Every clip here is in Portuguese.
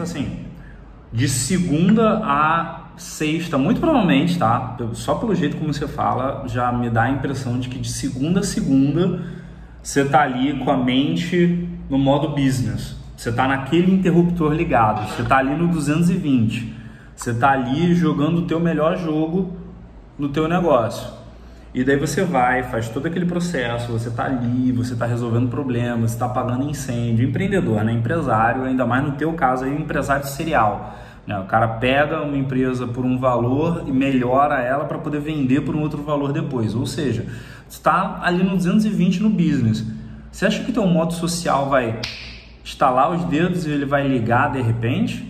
Assim, de segunda a sexta, muito provavelmente, tá? Só pelo jeito como você fala, já me dá a impressão de que de segunda a segunda você tá ali com a mente no modo business. Você tá naquele interruptor ligado, você tá ali no 220. Você tá ali jogando o teu melhor jogo no teu negócio. E daí você vai, faz todo aquele processo, você está ali, você está resolvendo problemas, está apagando incêndio, empreendedor, né? empresário, ainda mais no teu caso aí, empresário serial. Né? O cara pega uma empresa por um valor e melhora ela para poder vender por um outro valor depois. Ou seja, está ali no 220 no business. Você acha que teu modo social vai estalar os dedos e ele vai ligar de repente?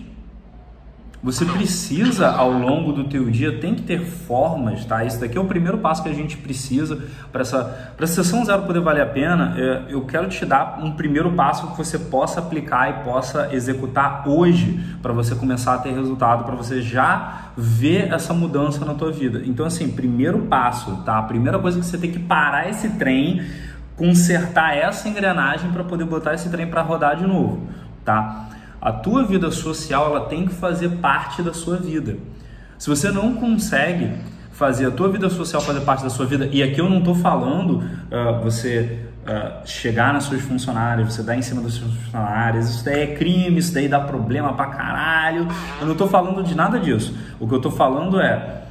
Você precisa ao longo do teu dia tem que ter formas, tá? Isso daqui é o primeiro passo que a gente precisa para essa para sessão zero poder valer a pena. É, eu quero te dar um primeiro passo que você possa aplicar e possa executar hoje para você começar a ter resultado, para você já ver essa mudança na tua vida. Então assim, primeiro passo, tá? A primeira coisa que você tem que parar esse trem, consertar essa engrenagem para poder botar esse trem para rodar de novo, tá? A tua vida social ela tem que fazer parte da sua vida. Se você não consegue fazer a tua vida social fazer parte da sua vida, e aqui eu não estou falando uh, você uh, chegar nas suas funcionárias, você dar em cima das suas funcionárias, isso daí é crime, isso daí dá problema pra caralho. Eu não estou falando de nada disso. O que eu estou falando é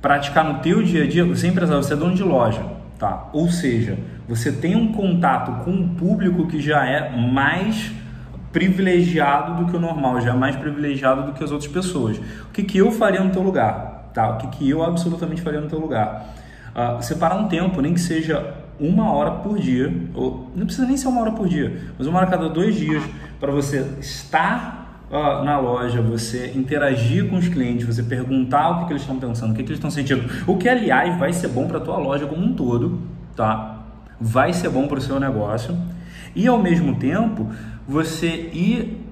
praticar no teu dia a dia, você é empresário, você é dono de loja, tá? Ou seja, você tem um contato com um público que já é mais privilegiado do que o normal, já é mais privilegiado do que as outras pessoas. O que, que eu faria no teu lugar? Tá? O que, que eu absolutamente faria no teu lugar? Uh, separar um tempo, nem que seja uma hora por dia, ou não precisa nem ser uma hora por dia, mas uma hora a cada dois dias, para você estar uh, na loja, você interagir com os clientes, você perguntar o que, que eles estão pensando, o que, que eles estão sentindo. O que, aliás, vai ser bom para a tua loja como um todo, tá? Vai ser bom para o seu negócio. E ao mesmo tempo, você ir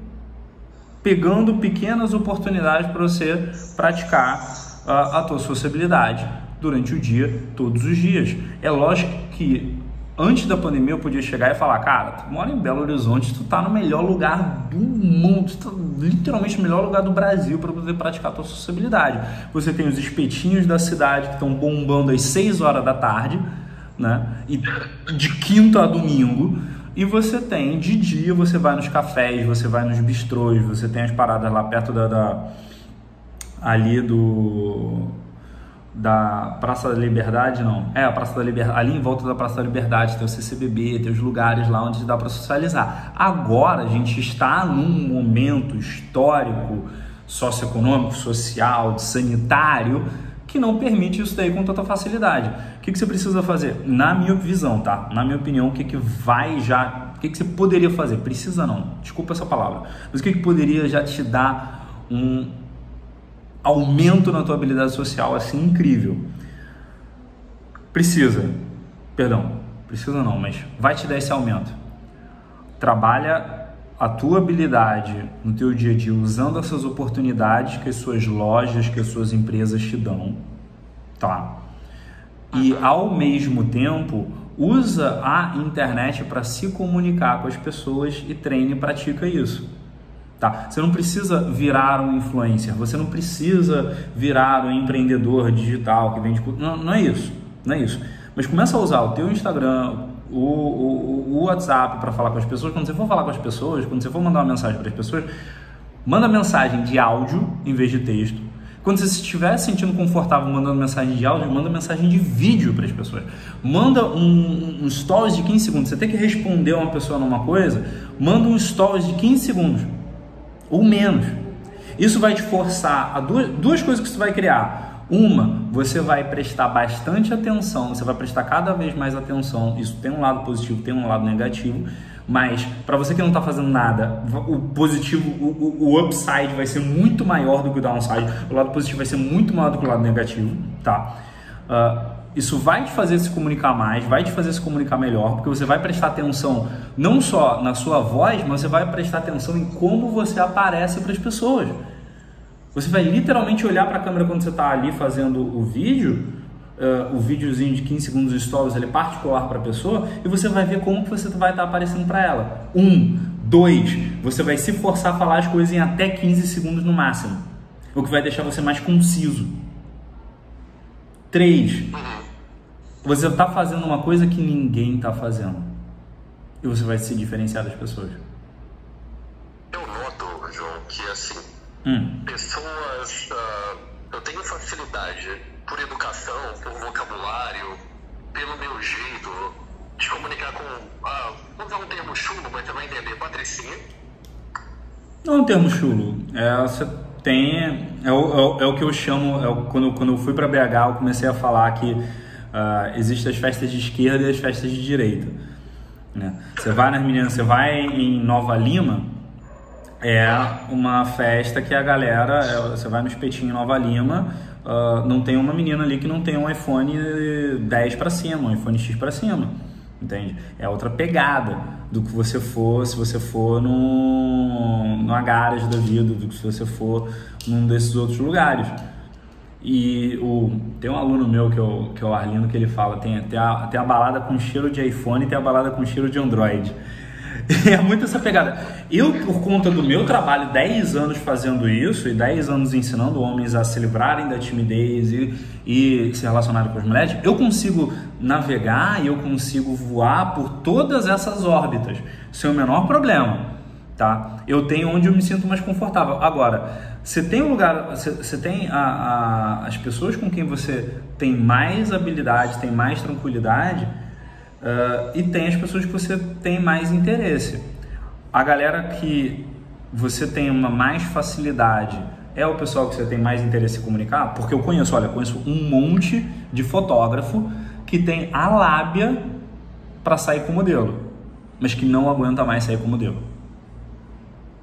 pegando pequenas oportunidades para você praticar a, a tua sociabilidade durante o dia, todos os dias. É lógico que antes da pandemia eu podia chegar e falar, cara, tu mora em Belo Horizonte, tu tá no melhor lugar do mundo, tu tá literalmente no melhor lugar do Brasil para poder praticar a tua sociabilidade. Você tem os espetinhos da cidade que estão bombando às 6 horas da tarde, né? E de quinta a domingo e você tem, de dia, você vai nos cafés, você vai nos bistrôs, você tem as paradas lá perto da, da ali do da Praça da Liberdade, não. É, a Praça da Liberdade, ali em volta da Praça da Liberdade tem o CCBB, tem os lugares lá onde dá para socializar. Agora a gente está num momento histórico, socioeconômico, social, sanitário, que não permite isso daí com tanta facilidade. O que, que você precisa fazer? Na minha visão, tá? Na minha opinião, o que, que vai já. O que, que você poderia fazer? Precisa não, desculpa essa palavra. Mas o que, que poderia já te dar um aumento na tua habilidade social assim incrível? Precisa, perdão, precisa não, mas vai te dar esse aumento. Trabalha a tua habilidade no teu dia a dia usando essas oportunidades que as suas lojas, que as suas empresas te dão, tá? E ao mesmo tempo usa a internet para se comunicar com as pessoas e treine e pratica isso. Tá? Você não precisa virar um influencer, você não precisa virar um empreendedor digital que vende. Não, não é isso, não é isso. Mas começa a usar o teu Instagram, o, o, o WhatsApp para falar com as pessoas. Quando você for falar com as pessoas, quando você for mandar uma mensagem para as pessoas, manda mensagem de áudio em vez de texto. Quando você estiver se sentindo confortável mandando mensagem de áudio, manda mensagem de vídeo para as pessoas. Manda um, um stories de 15 segundos. Você tem que responder uma pessoa numa coisa, manda um stories de 15 segundos ou menos. Isso vai te forçar a duas, duas coisas que você vai criar uma, você vai prestar bastante atenção, você vai prestar cada vez mais atenção. Isso tem um lado positivo, tem um lado negativo. Mas para você que não está fazendo nada, o positivo, o, o, upside vai ser muito maior do que o downside. O lado positivo vai ser muito maior do que o lado negativo, tá? Uh, isso vai te fazer se comunicar mais, vai te fazer se comunicar melhor, porque você vai prestar atenção não só na sua voz, mas você vai prestar atenção em como você aparece para as pessoas. Você vai literalmente olhar para a câmera quando você está ali fazendo o vídeo, uh, o videozinho de 15 segundos de stories, ele é particular para a pessoa, e você vai ver como que você vai estar tá aparecendo para ela. Um, Dois, você vai se forçar a falar as coisas em até 15 segundos no máximo, o que vai deixar você mais conciso. Três, você está fazendo uma coisa que ninguém está fazendo e você vai se diferenciar das pessoas. Eu noto, João, que assim, Hum. pessoas. ah, eu tenho facilidade por educação, por vocabulário, pelo meu jeito de comunicar com. ah, vou usar um termo chulo, mas você vai entender, patricinha. Não é um termo chulo. É, você tem. É o, é é o que eu chamo. É o, quando, quando eu fui para BH, eu comecei a falar que ah, existem as festas de esquerda e as festas de direita. Né? Você vai nas meninas, você vai em Nova Lima, é uma festa que a galera. é, você vai no espetinho Nova Lima, ah, não tem uma menina ali que não tem um iPhone 10 para cima, um iPhone X para cima. Entende? É outra pegada do que você for, se você for no, numa garage da vida, do que se você for num desses outros lugares. E o, tem um aluno meu que é o, que é o Arlindo que ele fala: tem, tem, a, tem a balada com cheiro de iPhone e tem a balada com cheiro de Android. É muito essa pegada. Eu, por conta do meu trabalho, 10 anos fazendo isso e 10 anos ensinando homens a se livrarem da timidez e, e se relacionarem com as mulheres, eu consigo navegar e eu consigo voar por todas essas órbitas sem o menor problema. Tá? Eu tenho onde eu me sinto mais confortável. Agora, você tem um lugar, você, tem a, a, as pessoas com quem você tem mais habilidade, tem mais tranquilidade, Uh, e tem as pessoas que você tem mais interesse. A galera que você tem uma mais facilidade é o pessoal que você tem mais interesse em comunicar? Porque eu conheço, olha, eu conheço um monte de fotógrafo que tem a lábia para sair com modelo, mas que não aguenta mais sair com modelo.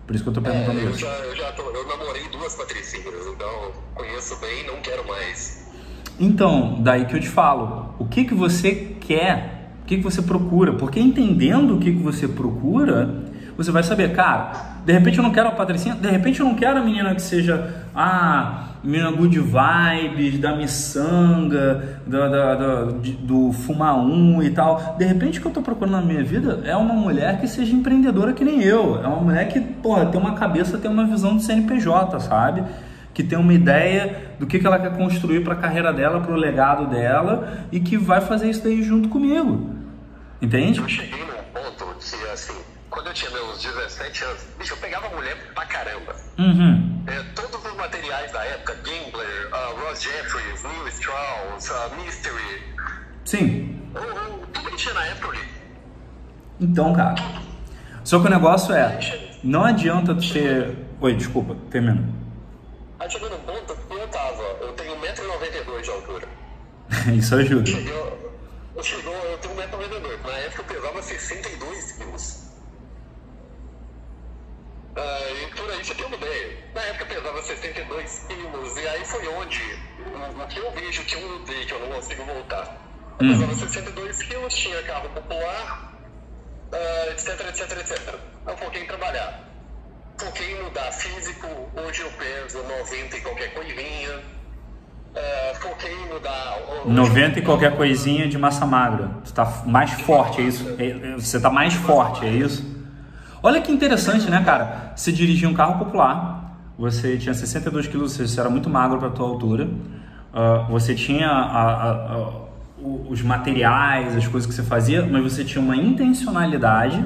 Por isso que eu tô perguntando É, eu isso. já, eu já tô, eu namorei duas patricinhas, então conheço bem, não quero mais. Então, daí que eu te falo, o que que você quer, o que que você procura, porque entendendo o que que você procura, você vai saber, cara, de repente eu não quero a patricinha, de repente eu não quero a menina que seja a menina good vibes, da miçanga, da, da, da- do fumar um e tal. De repente o que eu tô procurando na minha vida é uma mulher que seja empreendedora que nem eu, é uma mulher que, porra, tem uma cabeça, tem uma visão de CNPJ, sabe? Que tem uma ideia do que, que ela quer construir para a carreira dela, para o legado dela e que vai fazer isso daí junto comigo. Entende? Eu cheguei num ponto que, assim, quando eu tinha meus 17 anos, bicho, eu pegava mulher pra caramba. Uhum. É, todos os materiais da época, Gambler, uh, Ross Jeffries, Neil Strauss, uh, Mystery, Sim. o- tudo que tinha na época eu li. Então, cara. Só que o negócio é, não adianta ter. Oi, desculpa, termina. Aí chegou num ponto que eu tava, eu tenho 1,92m de altura. Isso ajuda. Chegou, eu, chegou, eu tenho 1,92m. Na época eu pesava 62 quilos. Ah, e por aí você tem uma ideia. Na época eu pesava 62 quilos, e aí foi onde o, que eu vejo que eu mudei, que eu não consigo voltar. Eu Hum. pesava 62 quilos, tinha carro popular, ah, etc, etc, etc. Eu foquei em trabalhar. Foquei mudar físico, hoje eu peso 90 e qualquer coisinha. Foquei mudar. hoje 90 e qualquer coisinha de massa magra. Tu tá mais forte, é isso? É- é- Você tá mais forte, é isso? Olha que interessante, né, cara? Você dirigia um carro popular, você tinha 62 quilos, você era muito magro para tua altura, ah, você tinha a- a- a- os materiais, as coisas que você fazia, mas você tinha uma intencionalidade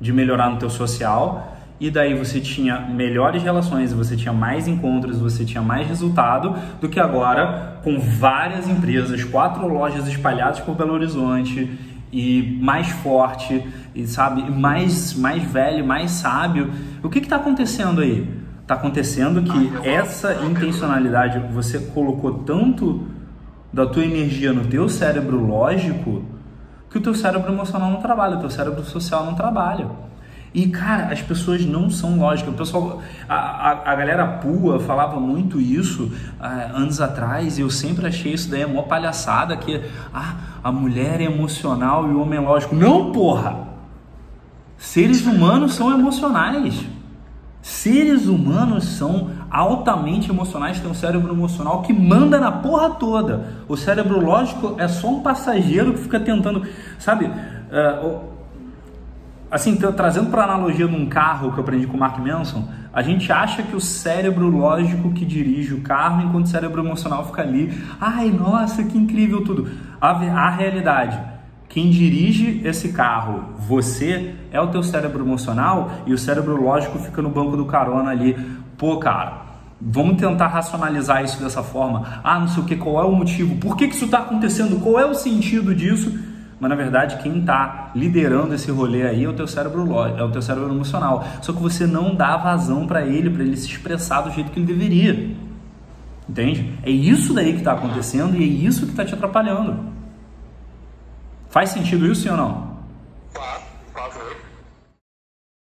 de melhorar no teu social e daí você tinha melhores relações, você tinha mais encontros, você tinha mais resultado do que agora com várias empresas, quatro lojas espalhadas por Belo Horizonte e mais forte e sabe, mais mais velho, mais sábio. O que está acontecendo aí? Está acontecendo que essa intencionalidade você colocou tanto da tua energia no teu cérebro lógico que o teu cérebro emocional não trabalha, o teu cérebro social não trabalha. E, cara, as pessoas não são lógicas. O pessoal, a, a, a galera pua falava muito isso ah, anos atrás e eu sempre achei isso daí uma palhaçada que ah, a mulher é emocional e o homem é lógico. Não, porra! Seres humanos são emocionais. Seres humanos são altamente emocionais, têm um cérebro emocional que manda na porra toda. O cérebro lógico é só um passageiro que fica tentando, sabe? o- assim, trazendo para analogia de um carro que eu aprendi com o Mark Manson, a gente acha que o cérebro lógico que dirige o carro, enquanto o cérebro emocional fica ali, ai, nossa, que incrível tudo. A, a realidade, quem dirige esse carro, você, é o teu cérebro emocional e o cérebro lógico fica no banco do carona ali. Pô, cara, vamos tentar racionalizar isso dessa forma. Ah, não sei o que, qual é o motivo, por que, que isso está acontecendo, qual é o sentido disso? Mas na verdade quem está liderando esse rolê aí é o teu cérebro é o teu cérebro emocional. Só que você não dá vazão para ele, para ele se expressar do jeito que ele deveria. Entende? É isso daí que está acontecendo e é isso que está te atrapalhando. Faz sentido isso ou não?